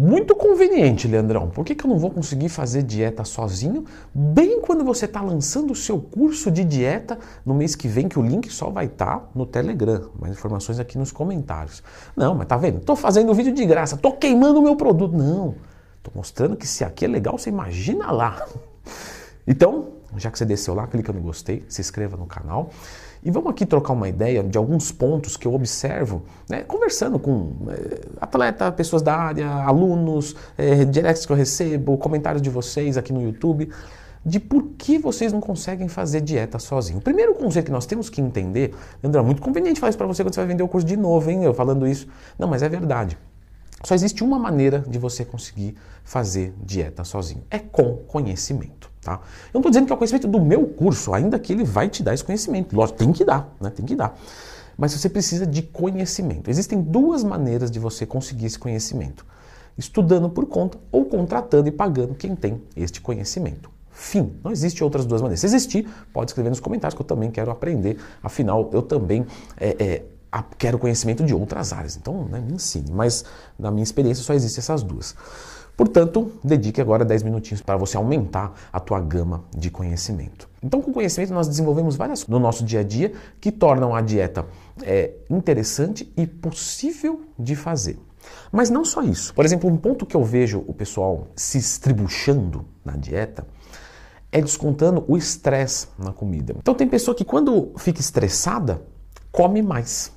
Muito conveniente, Leandrão. Por que, que eu não vou conseguir fazer dieta sozinho? Bem quando você está lançando o seu curso de dieta no mês que vem, que o link só vai estar tá no Telegram. Mais informações aqui nos comentários. Não, mas tá vendo? Estou fazendo vídeo de graça, estou queimando o meu produto. Não, estou mostrando que se aqui é legal, você imagina lá. Então, já que você desceu lá, clica no gostei, se inscreva no canal. E vamos aqui trocar uma ideia de alguns pontos que eu observo, né, conversando com é, atleta, pessoas da área, alunos, é, directs que eu recebo, comentários de vocês aqui no YouTube, de por que vocês não conseguem fazer dieta sozinho. O primeiro conceito que nós temos que entender, André, é muito conveniente falar isso para você quando você vai vender o curso de novo, hein? Eu falando isso. Não, mas é verdade. Só existe uma maneira de você conseguir fazer dieta sozinho. É com conhecimento. Tá? Eu não estou dizendo que é o conhecimento do meu curso, ainda que ele vai te dar esse conhecimento. Lógico, tem que dar, né? Tem que dar. Mas você precisa de conhecimento. Existem duas maneiras de você conseguir esse conhecimento: estudando por conta ou contratando e pagando quem tem este conhecimento. Fim. Não existe outras duas maneiras. Se existir, pode escrever nos comentários que eu também quero aprender. Afinal, eu também é, é, quero conhecimento de outras áreas. Então, né, me ensine. Mas na minha experiência só existem essas duas. Portanto, dedique agora 10 minutinhos para você aumentar a tua gama de conhecimento. Então, com conhecimento, nós desenvolvemos várias no nosso dia a dia que tornam a dieta é, interessante e possível de fazer. Mas não só isso. Por exemplo, um ponto que eu vejo o pessoal se estribuchando na dieta é descontando o estresse na comida. Então, tem pessoa que quando fica estressada, come mais.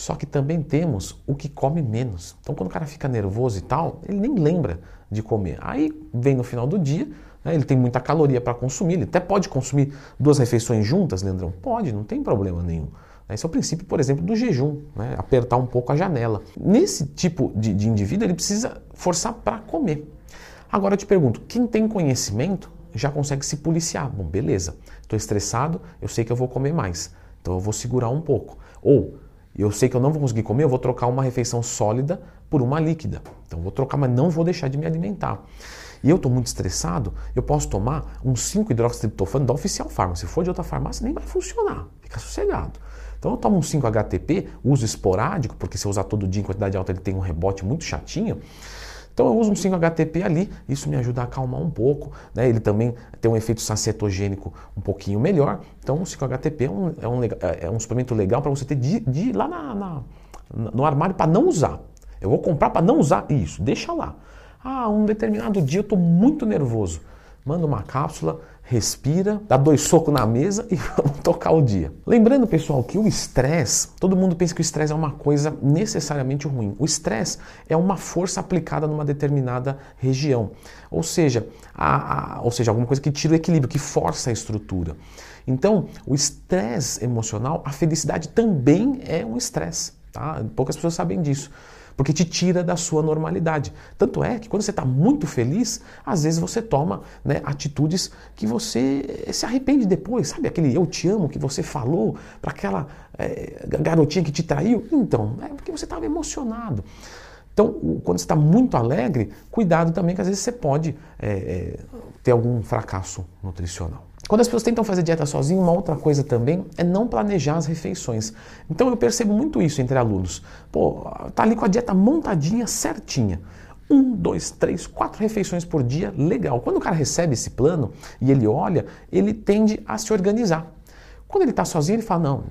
Só que também temos o que come menos. Então, quando o cara fica nervoso e tal, ele nem lembra de comer. Aí vem no final do dia, né, ele tem muita caloria para consumir. Ele até pode consumir duas refeições juntas, Leandrão? Pode, não tem problema nenhum. Esse é o princípio, por exemplo, do jejum, né? apertar um pouco a janela. Nesse tipo de, de indivíduo, ele precisa forçar para comer. Agora eu te pergunto: quem tem conhecimento já consegue se policiar? Bom, beleza, estou estressado, eu sei que eu vou comer mais, então eu vou segurar um pouco. Ou eu sei que eu não vou conseguir comer, eu vou trocar uma refeição sólida por uma líquida. Então vou trocar, mas não vou deixar de me alimentar. E eu estou muito estressado, eu posso tomar um 5-hidroxitriptofano da Oficial Farma. Se for de outra farmácia, nem vai funcionar. Fica sossegado. Então eu tomo um 5-HTP, uso esporádico, porque se eu usar todo dia em quantidade alta ele tem um rebote muito chatinho. Então eu uso um 5-HTP ali, isso me ajuda a acalmar um pouco. Né? Ele também tem um efeito sacetogênico um pouquinho melhor. Então o 5-HTP é um, é, um, é um suplemento legal para você ter de, de lá na, na, no armário para não usar. Eu vou comprar para não usar isso, deixa lá. Ah, um determinado dia eu estou muito nervoso. Manda uma cápsula, respira, dá dois socos na mesa e vamos tocar o dia. Lembrando, pessoal, que o estresse, todo mundo pensa que o estresse é uma coisa necessariamente ruim. O estresse é uma força aplicada numa determinada região. Ou seja, a, a, ou seja, alguma coisa que tira o equilíbrio, que força a estrutura. Então, o estresse emocional, a felicidade também é um estresse. Tá? Poucas pessoas sabem disso porque te tira da sua normalidade. Tanto é que quando você está muito feliz, às vezes você toma né, atitudes que você se arrepende depois, sabe? Aquele eu te amo que você falou para aquela é, garotinha que te traiu. Então, é porque você estava emocionado. Então, quando você está muito alegre, cuidado também que às vezes você pode é, é, ter algum fracasso nutricional. Quando as pessoas tentam fazer dieta sozinho, uma outra coisa também é não planejar as refeições. Então eu percebo muito isso entre alunos. Pô, tá ali com a dieta montadinha, certinha. Um, dois, três, quatro refeições por dia, legal. Quando o cara recebe esse plano e ele olha, ele tende a se organizar. Quando ele está sozinho, ele fala: não,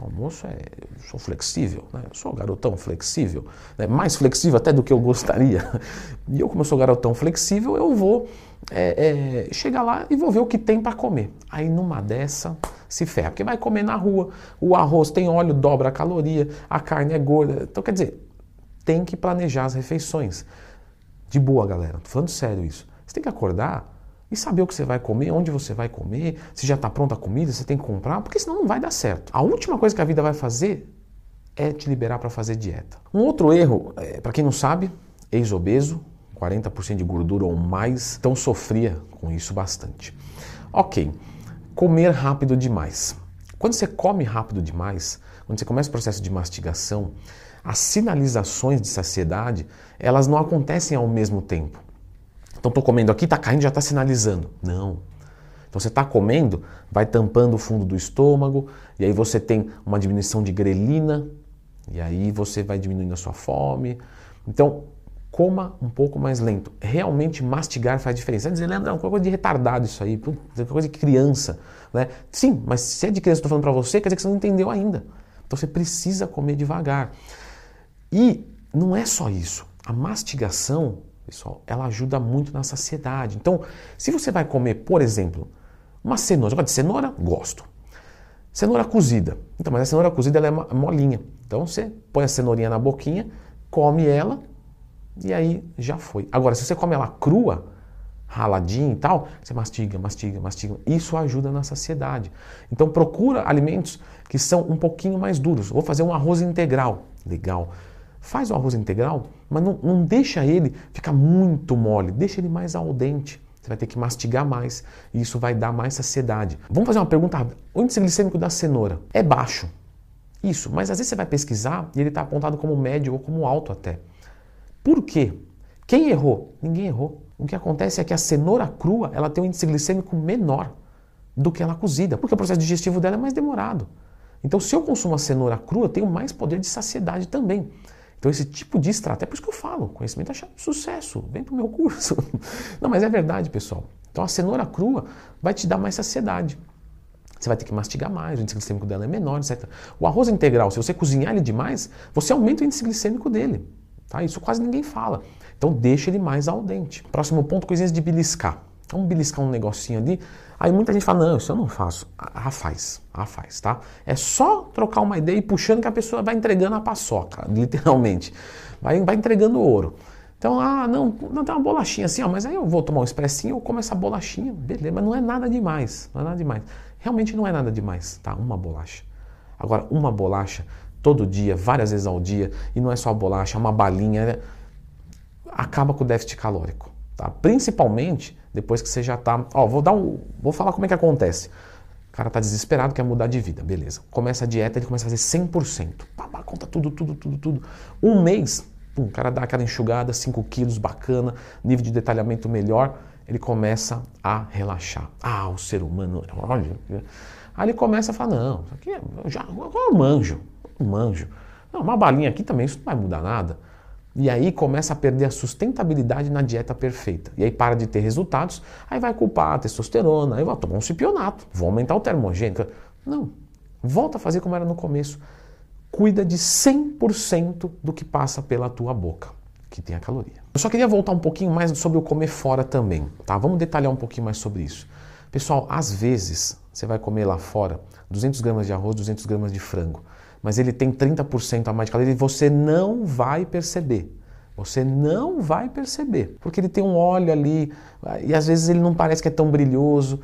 o almoço é. Eu sou flexível, né? eu sou garotão flexível, né? mais flexível até do que eu gostaria. E eu, como eu sou garotão flexível, eu vou é, é, chegar lá e vou ver o que tem para comer. Aí numa dessa se ferra, porque vai comer na rua, o arroz tem óleo, dobra a caloria, a carne é gorda. Então quer dizer, tem que planejar as refeições. De boa, galera, tô falando sério isso. Você tem que acordar e saber o que você vai comer, onde você vai comer, se já está pronta a comida, você tem que comprar, porque senão não vai dar certo. A última coisa que a vida vai fazer é te liberar para fazer dieta. Um outro erro, é, para quem não sabe, ex-obeso, 40% de gordura ou mais, então sofria com isso bastante. Ok, comer rápido demais. Quando você come rápido demais, quando você começa o processo de mastigação, as sinalizações de saciedade, elas não acontecem ao mesmo tempo. Então estou comendo aqui, está caindo, já está sinalizando. Não. Então você está comendo, vai tampando o fundo do estômago, e aí você tem uma diminuição de grelina, e aí você vai diminuindo a sua fome. Então, coma um pouco mais lento. Realmente mastigar faz diferença. Você dizer, Leandro, é uma coisa de retardado isso aí, é uma coisa de criança. Né? Sim, mas se é de criança, estou falando para você, quer dizer que você não entendeu ainda. Então você precisa comer devagar. E não é só isso. A mastigação, pessoal, ela ajuda muito na saciedade. Então, se você vai comer, por exemplo, uma cenoura, você gosta de cenoura? Gosto. Cenoura cozida. Então, mas a cenoura cozida ela é molinha. Então você põe a cenourinha na boquinha, come ela e aí já foi. Agora, se você come ela crua, raladinha e tal, você mastiga, mastiga, mastiga. Isso ajuda na saciedade. Então procura alimentos que são um pouquinho mais duros. Vou fazer um arroz integral. Legal. Faz o arroz integral, mas não, não deixa ele ficar muito mole, deixa ele mais al dente. Você vai ter que mastigar mais e isso vai dar mais saciedade. Vamos fazer uma pergunta rápida. O índice glicêmico da cenoura é baixo. Isso, mas às vezes você vai pesquisar e ele está apontado como médio ou como alto até. Por quê? Quem errou? Ninguém errou. O que acontece é que a cenoura crua ela tem um índice glicêmico menor do que ela cozida, porque o processo digestivo dela é mais demorado. Então, se eu consumo a cenoura crua, eu tenho mais poder de saciedade também. Então, esse tipo de estratégia, é por isso que eu falo, conhecimento é chave sucesso, vem para o meu curso. Não, mas é verdade, pessoal. Então, a cenoura crua vai te dar mais saciedade. Você vai ter que mastigar mais, o índice glicêmico dela é menor, etc. O arroz integral, se você cozinhar ele demais, você aumenta o índice glicêmico dele. Tá? Isso quase ninguém fala. Então deixa ele mais al dente. Próximo ponto, coisinhas de beliscar. Vamos beliscar um negocinho ali. Aí muita gente fala, não, isso eu não faço. Ah, faz, ah, faz, tá? É só trocar uma ideia e puxando que a pessoa vai entregando a paçoca, literalmente. Vai, vai entregando ouro. Então, ah, não, não tem uma bolachinha assim, ó, mas aí eu vou tomar um expressinho, eu como essa bolachinha, beleza, mas não é nada demais, não é nada demais. Realmente não é nada demais, tá? Uma bolacha. Agora, uma bolacha todo dia, várias vezes ao dia, e não é só a bolacha, é uma balinha, né? acaba com o déficit calórico. Tá? Principalmente depois que você já está. Ó, vou dar um. Vou falar como é que acontece. O cara está desesperado, quer mudar de vida, beleza. Começa a dieta, ele começa a fazer 100%. Pá, conta tudo, tudo, tudo, tudo. Um mês, pum, o cara dá aquela enxugada, 5 quilos, bacana, nível de detalhamento melhor, ele começa a relaxar. Ah, o ser humano, olha. Aí ele começa a falar: não, isso aqui é, eu já eu manjo um manjo. Não, uma balinha aqui também, isso não vai mudar nada. E aí começa a perder a sustentabilidade na dieta perfeita. E aí para de ter resultados, aí vai culpar a testosterona, aí vai tomar um cipionato, vou aumentar o termogênico. Não, volta a fazer como era no começo. Cuida de 100% do que passa pela tua boca, que tem a caloria. Eu só queria voltar um pouquinho mais sobre o comer fora também, tá? Vamos detalhar um pouquinho mais sobre isso. Pessoal, às vezes você vai comer lá fora 200 gramas de arroz, 200 gramas de frango mas ele tem 30% a mais de caloria e você não vai perceber. Você não vai perceber, porque ele tem um óleo ali e às vezes ele não parece que é tão brilhoso.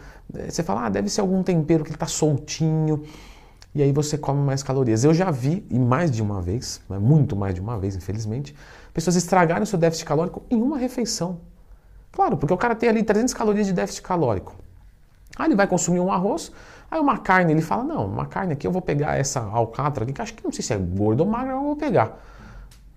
Você fala, ah, deve ser algum tempero que ele está soltinho e aí você come mais calorias. Eu já vi, e mais de uma vez, muito mais de uma vez, infelizmente, pessoas estragarem o seu déficit calórico em uma refeição. Claro, porque o cara tem ali 300 calorias de déficit calórico. Aí ele vai consumir um arroz, Aí uma carne, ele fala, não, uma carne aqui eu vou pegar essa alcatra aqui, que acho que não sei se é gordo ou magro, eu vou pegar.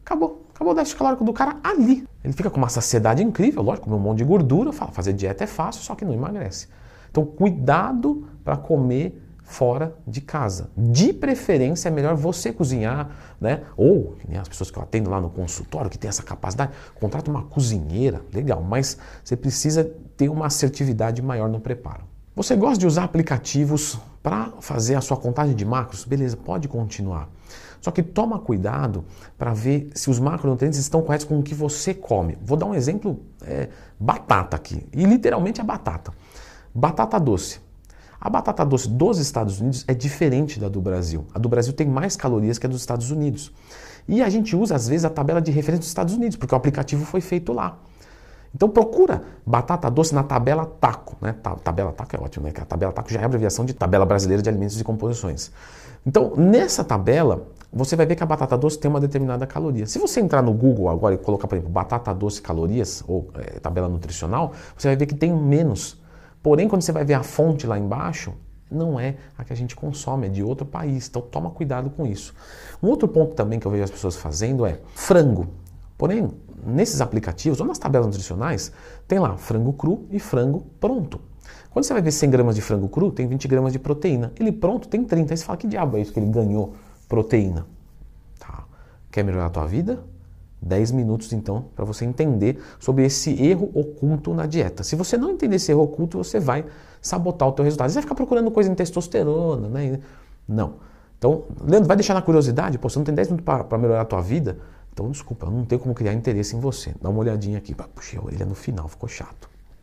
Acabou, acabou o déficit calórico do cara ali. Ele fica com uma saciedade incrível, lógico, comer um monte de gordura, fala, fazer dieta é fácil, só que não emagrece. Então cuidado para comer fora de casa. De preferência é melhor você cozinhar, né? Ou as pessoas que eu atendo lá no consultório que tem essa capacidade, contrata uma cozinheira, legal, mas você precisa ter uma assertividade maior no preparo. Você gosta de usar aplicativos para fazer a sua contagem de macros? Beleza, pode continuar. Só que toma cuidado para ver se os macronutrientes estão corretos com o que você come. Vou dar um exemplo, é, batata aqui, e literalmente a batata. Batata doce. A batata doce dos Estados Unidos é diferente da do Brasil. A do Brasil tem mais calorias que a dos Estados Unidos. E a gente usa, às vezes, a tabela de referência dos Estados Unidos, porque o aplicativo foi feito lá. Então procura batata doce na tabela TACO. Né? Tabela TACO é ótimo, né? a tabela TACO já é abreviação de Tabela Brasileira de Alimentos e Composições. Então, nessa tabela, você vai ver que a batata doce tem uma determinada caloria. Se você entrar no Google agora e colocar, por exemplo, batata doce calorias, ou é, tabela nutricional, você vai ver que tem menos. Porém, quando você vai ver a fonte lá embaixo, não é a que a gente consome, é de outro país. Então, toma cuidado com isso. Um outro ponto também que eu vejo as pessoas fazendo é frango. Porém, nesses aplicativos ou nas tabelas nutricionais, tem lá frango cru e frango pronto. Quando você vai ver 100 gramas de frango cru, tem 20 gramas de proteína. Ele pronto tem 30. Aí você fala, que diabo é isso que ele ganhou proteína? Tá. Quer melhorar a tua vida? 10 minutos então para você entender sobre esse erro oculto na dieta. Se você não entender esse erro oculto, você vai sabotar o teu resultado. Você vai ficar procurando coisa em testosterona, né? Não. Então, Leandro, vai deixar na curiosidade? Pô, você não tem 10 minutos para melhorar a tua vida? Então, desculpa, eu não tenho como criar interesse em você. Dá uma olhadinha aqui. Puxei a orelha no final, ficou chato.